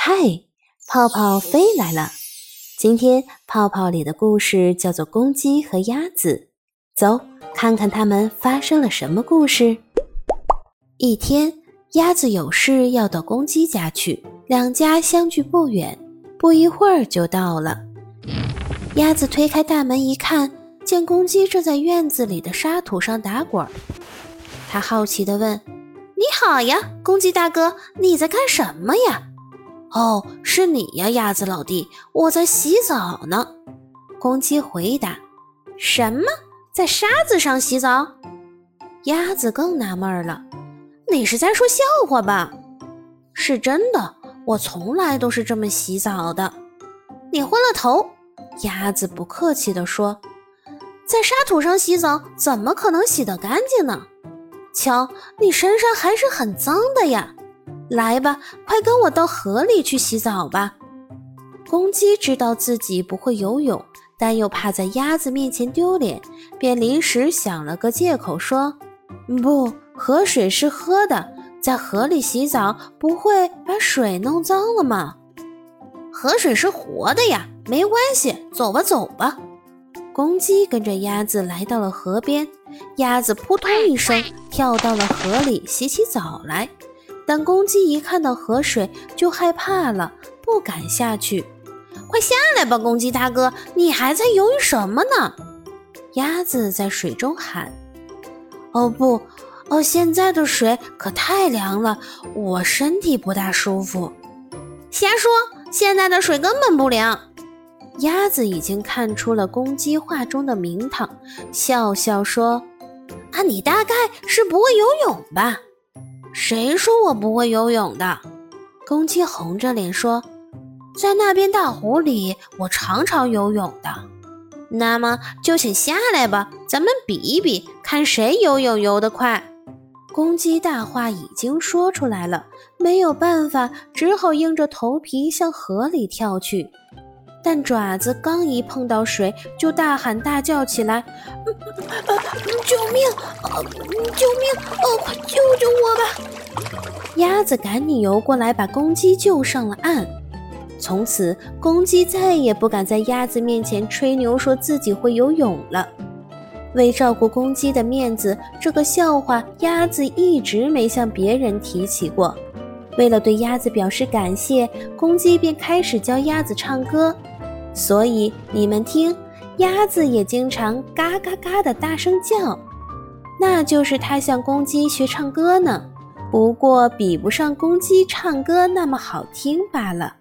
嗨，泡泡飞来了。今天泡泡里的故事叫做《公鸡和鸭子》，走，看看他们发生了什么故事。一天，鸭子有事要到公鸡家去，两家相距不远，不一会儿就到了。鸭子推开大门一看，见公鸡正在院子里的沙土上打滚儿，他好奇地问：“你好呀，公鸡大哥，你在干什么呀？”哦，是你呀，鸭子老弟，我在洗澡呢。公鸡回答：“什么，在沙子上洗澡？”鸭子更纳闷了：“你是在说笑话吧？”“是真的，我从来都是这么洗澡的。”“你昏了头？”鸭子不客气地说：“在沙土上洗澡，怎么可能洗得干净呢？瞧，你身上还是很脏的呀。”来吧，快跟我到河里去洗澡吧。公鸡知道自己不会游泳，但又怕在鸭子面前丢脸，便临时想了个借口说：“不，河水是喝的，在河里洗澡不会把水弄脏了吗？河水是活的呀，没关系，走吧，走吧。”公鸡跟着鸭子来到了河边，鸭子扑通一声跳到了河里洗起澡来。但公鸡一看到河水就害怕了，不敢下去。快下来吧，公鸡大哥，你还在犹豫什么呢？鸭子在水中喊：“哦不，哦，现在的水可太凉了，我身体不大舒服。”瞎说，现在的水根本不凉。鸭子已经看出了公鸡话中的名堂，笑笑说：“啊，你大概是不会游泳吧？”谁说我不会游泳的？公鸡红着脸说：“在那边大湖里，我常常游泳的。”那么就请下来吧，咱们比一比，看谁游泳游得快。公鸡大话已经说出来了，没有办法，只好硬着头皮向河里跳去。但爪子刚一碰到水，就大喊大叫起来：“救命！救命！哦，快救救我吧！”鸭子赶紧游过来，把公鸡救上了岸。从此，公鸡再也不敢在鸭子面前吹牛，说自己会游泳了。为照顾公鸡的面子，这个笑话鸭子一直没向别人提起过。为了对鸭子表示感谢，公鸡便开始教鸭子唱歌。所以你们听，鸭子也经常嘎嘎嘎的大声叫，那就是它向公鸡学唱歌呢。不过比不上公鸡唱歌那么好听罢了。